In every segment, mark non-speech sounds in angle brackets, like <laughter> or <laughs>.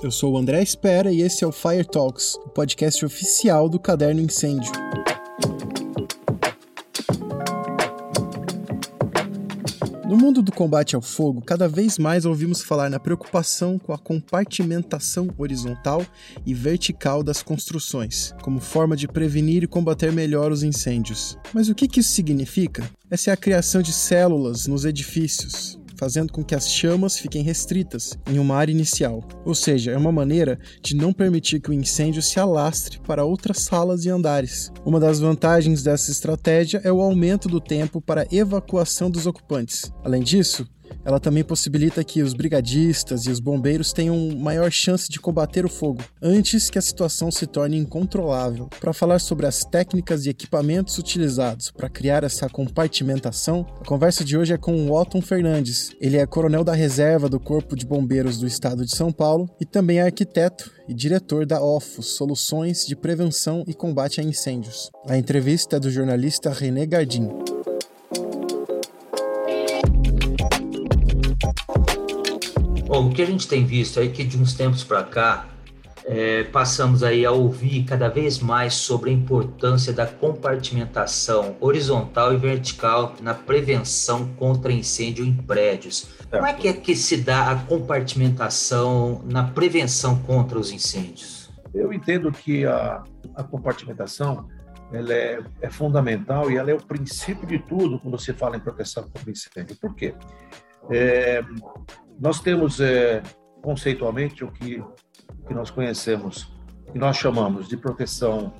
Eu sou o André Espera e esse é o Fire Talks, o podcast oficial do Caderno Incêndio. No mundo do combate ao fogo, cada vez mais ouvimos falar na preocupação com a compartimentação horizontal e vertical das construções, como forma de prevenir e combater melhor os incêndios. Mas o que isso significa? Essa é a criação de células nos edifícios, fazendo com que as chamas fiquem restritas em uma área inicial. Ou seja, é uma maneira de não permitir que o incêndio se alastre para outras salas e andares. Uma das vantagens dessa estratégia é o aumento do tempo para evacuação dos ocupantes. Além disso, ela também possibilita que os brigadistas e os bombeiros tenham maior chance de combater o fogo antes que a situação se torne incontrolável. Para falar sobre as técnicas e equipamentos utilizados para criar essa compartimentação, a conversa de hoje é com o Otton Fernandes. Ele é coronel da reserva do Corpo de Bombeiros do Estado de São Paulo e também é arquiteto e diretor da OFOS, Soluções de Prevenção e Combate a Incêndios. A entrevista é do jornalista René Gardim. Bom, o que a gente tem visto é que de uns tempos para cá é, passamos aí a ouvir cada vez mais sobre a importância da compartimentação horizontal e vertical na prevenção contra incêndio em prédios. Como é que é que se dá a compartimentação na prevenção contra os incêndios? Eu entendo que a, a compartimentação ela é, é, fundamental e ela é o princípio de tudo quando se fala em proteção contra incêndio. Por quê? É, nós temos é, conceitualmente o que, que nós conhecemos, que nós chamamos de proteção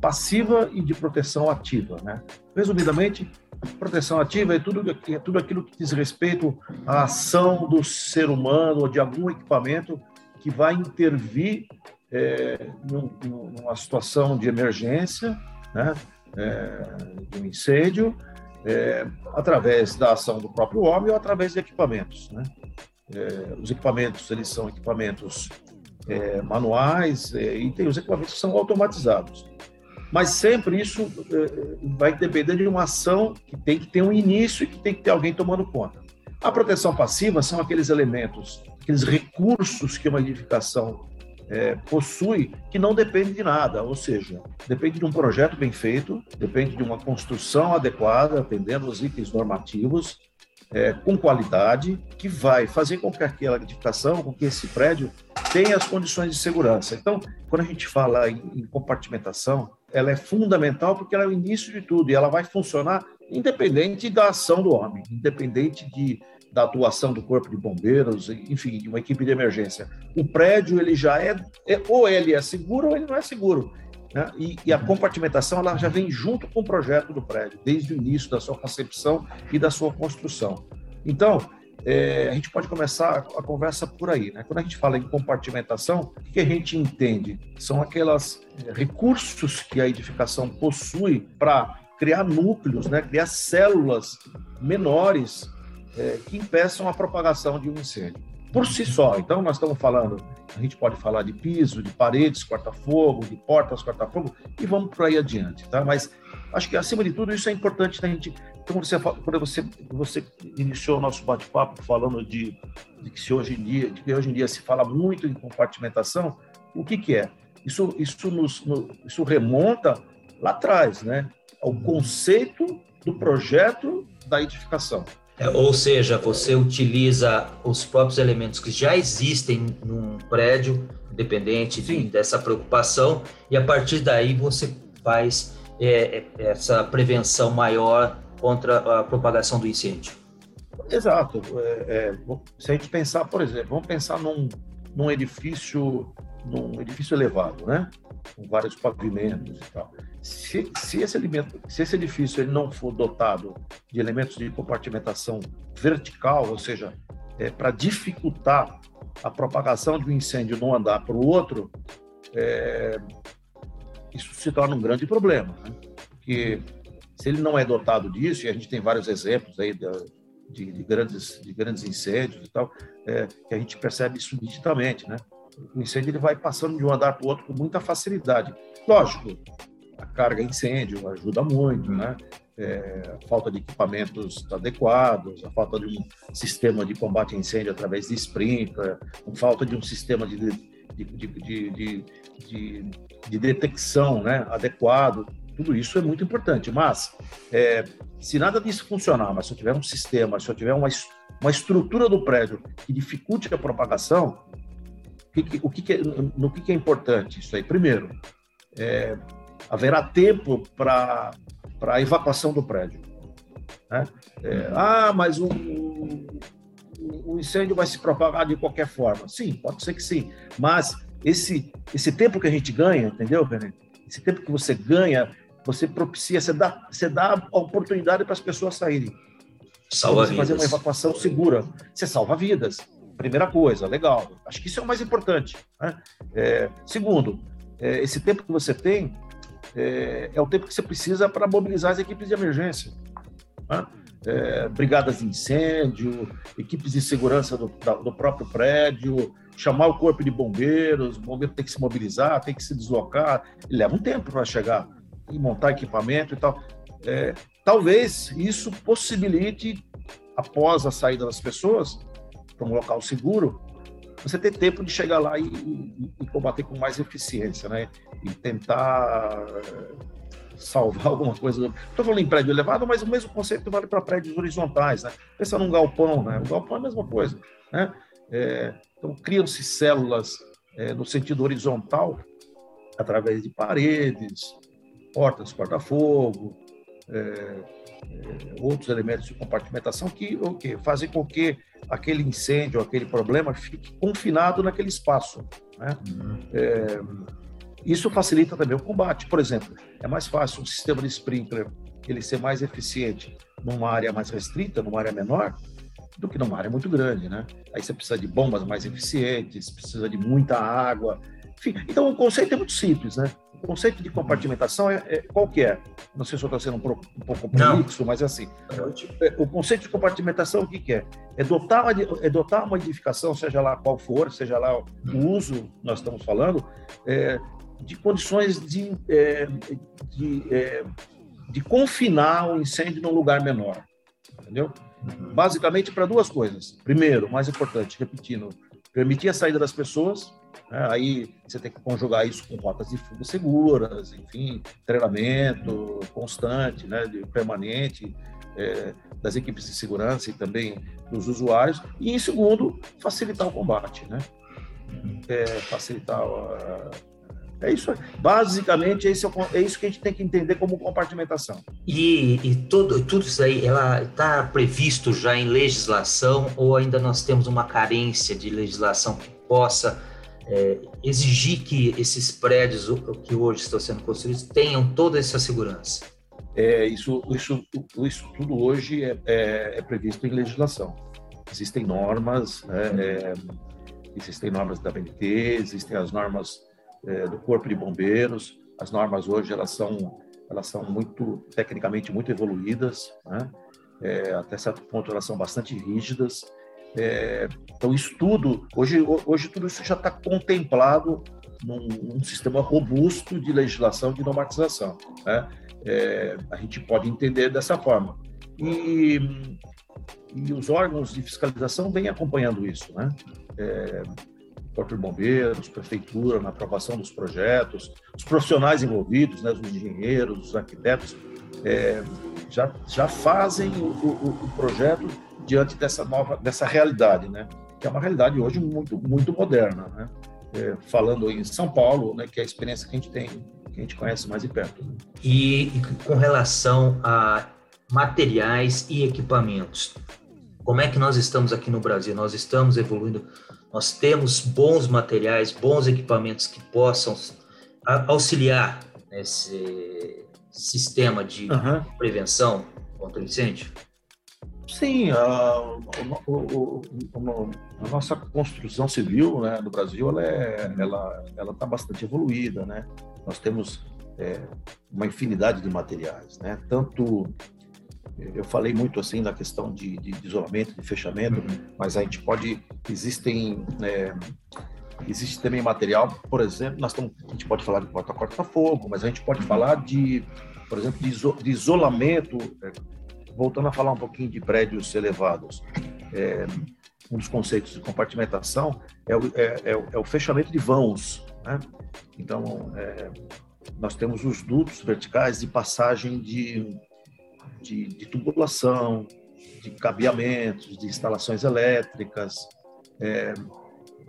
passiva e de proteção ativa. Né? Resumidamente, proteção ativa é tudo, é tudo aquilo que diz respeito à ação do ser humano ou de algum equipamento que vai intervir é, num, numa situação de emergência, né? É, de um incêndio, é, através da ação do próprio homem ou através de equipamentos. Né? É, os equipamentos eles são equipamentos é, manuais é, e tem os equipamentos que são automatizados. Mas sempre isso é, vai depender de uma ação que tem que ter um início e que tem que ter alguém tomando conta. A proteção passiva são aqueles elementos, aqueles recursos que uma edificação é, possui que não depende de nada, ou seja, depende de um projeto bem feito, depende de uma construção adequada, atendendo os itens normativos, é, com qualidade, que vai fazer com que aquela edificação, com que esse prédio tenha as condições de segurança. Então, quando a gente fala em, em compartimentação, ela é fundamental porque ela é o início de tudo e ela vai funcionar independente da ação do homem, independente de da atuação do corpo de bombeiros, enfim, de uma equipe de emergência. O prédio ele já é, é ou ele é seguro ou ele não é seguro. Né? E, e, a compartimentação ela já vem junto com o projeto do prédio, desde o início da sua concepção e da sua construção. Então, é, a gente pode começar a conversa por aí. Né? Quando a gente fala em compartimentação, o que a gente entende? São aqueles é, recursos que a edificação possui para criar núcleos, né? criar células menores é, que impeçam a propagação de um incêndio. Por si só, então nós estamos falando, a gente pode falar de piso, de paredes corta-fogo, de portas corta-fogo, e vamos por aí adiante, tá? Mas acho que acima de tudo isso é importante da gente. Então, você, quando você, você iniciou o nosso bate-papo falando de, de, que se hoje em dia, de que hoje em dia se fala muito em compartimentação, o que que é? Isso, isso, nos, no, isso remonta lá atrás, né? Ao conceito do projeto da edificação. É, ou seja, você utiliza os próprios elementos que já existem num prédio, independente de, dessa preocupação, e a partir daí você faz é, é, essa prevenção maior contra a propagação do incêndio. Exato. É, é, se a gente pensar, por exemplo, vamos pensar num, num edifício, num edifício elevado, né? Com vários pavimentos e tal. Se, se, esse, elemento, se esse edifício ele não for dotado de elementos de compartimentação vertical, ou seja, é, para dificultar a propagação de um incêndio um andar para o outro, é, isso se torna um grande problema, né? porque se ele não é dotado disso, e a gente tem vários exemplos aí de, de, de grandes, de grandes incêndios e tal, é, que a gente percebe isso nitidamente, né? O incêndio ele vai passando de um andar para o outro com muita facilidade. Lógico, a carga incêndio ajuda muito, né? É, a falta de equipamentos adequados, a falta de um sistema de combate a incêndio através de sprinkler, a falta de um sistema de, de, de, de, de, de detecção né, adequado, tudo isso é muito importante. Mas, é, se nada disso funcionar, mas se eu tiver um sistema, se eu tiver uma, uma estrutura do prédio que dificulte a propagação, que, o que, é, no que, é importante isso aí? Primeiro, é, haverá tempo para a evacuação do prédio. Né? É, ah, mas o, o, incêndio vai se propagar de qualquer forma. Sim, pode ser que sim. Mas esse, esse tempo que a gente ganha, entendeu, René? Esse tempo que você ganha, você propicia, você dá, você dá a oportunidade para as pessoas saírem. Salva você vidas. fazer uma evacuação segura. Você salva vidas. Primeira coisa, legal. Acho que isso é o mais importante. Né? É, segundo, é, esse tempo que você tem é, é, o tempo que você precisa para mobilizar as equipes de emergência. Né? É, brigadas de incêndio, equipes de segurança do, do, próprio prédio, chamar o corpo de bombeiros, o bombeiro tem que se mobilizar, tem que se deslocar, leva um tempo para chegar e montar equipamento e tal. É, talvez isso possibilite, após a saída das pessoas, para um local seguro, você ter tempo de chegar lá e, e, e combater com mais eficiência, né? E tentar eh, salvar <laughs> alguma coisa. Estou falando em prédio elevado, mas o mesmo conceito vale para prédios horizontais, né? Pensa num galpão, né? O galpão é a mesma coisa, né? É, então, criam-se células é, no sentido horizontal, através de paredes, portas, corta-fogo, é, é, outros elementos de compartimentação que okay, fazem com que aquele incêndio, aquele problema fique confinado naquele espaço. Né? Uhum. É, isso facilita também o combate. Por exemplo, é mais fácil um sistema de sprinkler ele ser mais eficiente numa área mais restrita, numa área menor, do que numa área muito grande, né? Aí você precisa de bombas mais eficientes, precisa de muita água. Enfim, então o conceito é muito simples, né? O conceito de compartimentação é, é qual que é? Não sei se eu estou sendo um, um pouco prolixo, mas é assim. É, o conceito de compartimentação, o que, que é? É dotar, uma, é dotar uma edificação, seja lá qual for, seja lá o uso nós estamos falando, é, de condições de, é, de, é, de confinar o incêndio num lugar menor. Entendeu? Basicamente para duas coisas. Primeiro, mais importante, repetindo, permitir a saída das pessoas. Né? Aí você tem que conjugar isso com rotas de fuga seguras, enfim, treinamento constante, né, de, permanente é, das equipes de segurança e também dos usuários. E em segundo, facilitar o combate, né? É, facilitar a, é isso. Basicamente, é, é, isso que a gente tem que entender como compartimentação. E, e tudo, tudo isso aí, ela está previsto já em legislação ou ainda nós temos uma carência de legislação que possa é, exigir que esses prédios que hoje estão sendo construídos tenham toda essa segurança? É, isso, isso, isso tudo hoje é, é, é previsto em legislação. Existem normas, né, é, existem normas da BNT, existem as normas é, do Corpo de Bombeiros. As normas hoje elas são elas são muito tecnicamente muito evoluídas, né? é, até certo ponto elas são bastante rígidas. É, então isso tudo hoje hoje tudo isso já está contemplado num, num, sistema robusto de legislação de normatização. Né? É, a gente pode entender dessa forma. E, e os órgãos de fiscalização vêm acompanhando isso, né? É, de Bombeiros, Prefeitura, na aprovação dos projetos, os profissionais envolvidos, né, os engenheiros, os arquitetos, é, já, já fazem o, o, o, projeto diante dessa nova, dessa realidade, né, que é uma realidade hoje muito, muito moderna, né, é, falando em São Paulo, né, que é a experiência que a gente tem, que a gente conhece mais de perto. Né. E, e com relação a materiais e equipamentos, como é que nós estamos aqui no Brasil? Nós estamos evoluindo nós temos bons materiais, bons equipamentos que possam auxiliar nesse sistema de uhum. prevenção contra incêndio? Sim, a, a, a, nossa construção civil né, no Brasil ela é, ela ela está bastante evoluída, né? Nós temos é, uma infinidade de materiais, né? Tanto eu falei muito assim na questão de, de, isolamento, de fechamento, uhum. mas a gente pode, existem, é, existe também material, por exemplo, nós estamos, a gente pode falar de porta-corta-fogo, mas a gente pode falar de, por exemplo, de, iso, de isolamento, é, voltando a falar um pouquinho de prédios elevados. É, um dos conceitos de compartimentação é o, é, é, é o fechamento de vãos. Né? Então, é, nós temos os dutos verticais de passagem de, de, de tubulação, de cabeamentos, de instalações elétricas. É,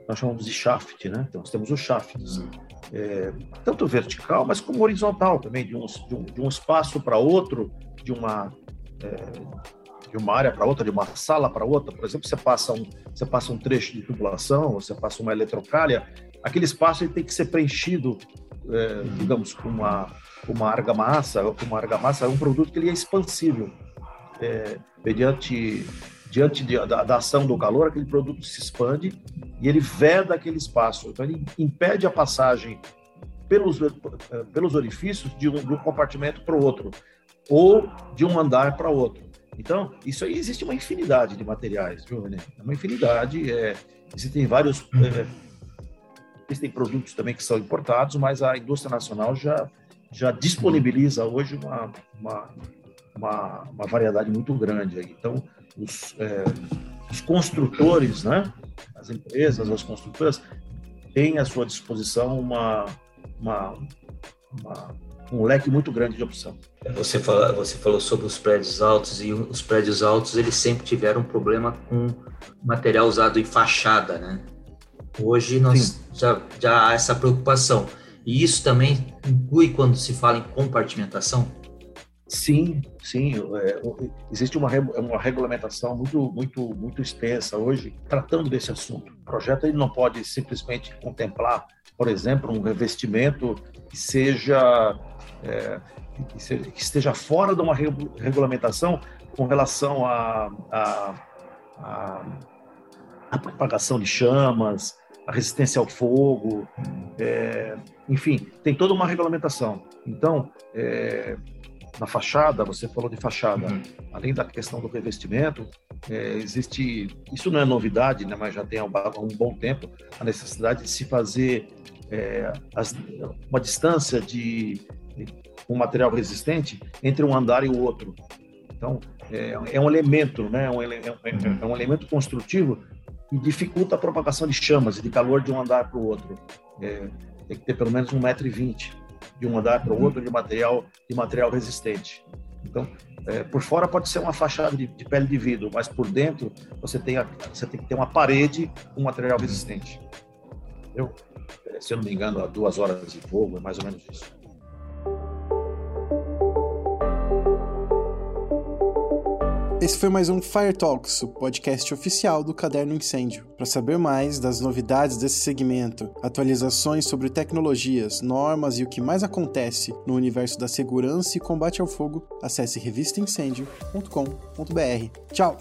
nós chamamos de shaft, né? Então, nós temos os shafts, é, tanto vertical, mas como horizontal também, de um, de um, de um espaço para outro, de uma, é, de uma área para outra, de uma sala para outra. Por exemplo, você passa, um, você passa um trecho de tubulação, você passa uma eletrocalha, aquele espaço ele tem que ser preenchido, é, digamos, com uma, uma argamassa. Uma argamassa é um produto que ele é expansível. É, mediante diante de, da, da, ação do calor, aquele produto se expande e ele veda aquele espaço. Então, ele impede a passagem pelos, eh, pelos orifícios de um, de um compartimento para o outro, ou de um andar para outro. Então, isso aí existe uma infinidade de materiais, viu, René? É uma infinidade. É, existem vários. É, existem produtos também que são importados, mas a indústria nacional já, já disponibiliza hoje uma, uma, uma, uma variedade muito grande. Aí. Então, os, é, os construtores, né, as empresas, as construtoras, têm à sua disposição uma, uma, uma, um leque muito grande de opção. Você, fala, você falou sobre os prédios altos e os prédios altos eles sempre tiveram problema com material usado em fachada, né? Hoje nós já, já há essa preocupação. E isso também inclui quando se fala em compartimentação? Sim, sim. É, existe uma, uma regulamentação muito, muito, muito extensa hoje tratando desse assunto. O projeto ele não pode simplesmente contemplar, por exemplo, um revestimento que seja é, que esteja fora de uma regulamentação com relação à a, a, a, propagação de chamas, a resistência ao fogo, é, enfim, tem toda uma regulamentação. Então, é, na fachada, você falou de fachada, uhum. além da questão do revestimento, é, existe, isso não é novidade, né, mas já tem há um, bom tempo, a necessidade de se fazer é, as, uma distância de, um material resistente entre um andar e o outro. Então, é, é um elemento, né, um, é, um, é um elemento construtivo que dificulta a propagação de chamas e de calor de um andar para o outro. É, tem que ter pelo menos um metro e vinte de um andar para o outro de material de material resistente. Então, é, por fora pode ser uma fachada de, de, pele de vidro, mas por dentro você tem, a, você tem que ter uma parede com material resistente. Eu, é, se eu não me engano, a duas horas de fogo, é mais ou menos isso. Esse foi mais um Fire Talks, o podcast oficial do Caderno Incêndio. Para saber mais das novidades desse segmento, atualizações sobre tecnologias, normas e o que mais acontece no universo da segurança e combate ao fogo, acesse revistaincendio.com.br. Tchau!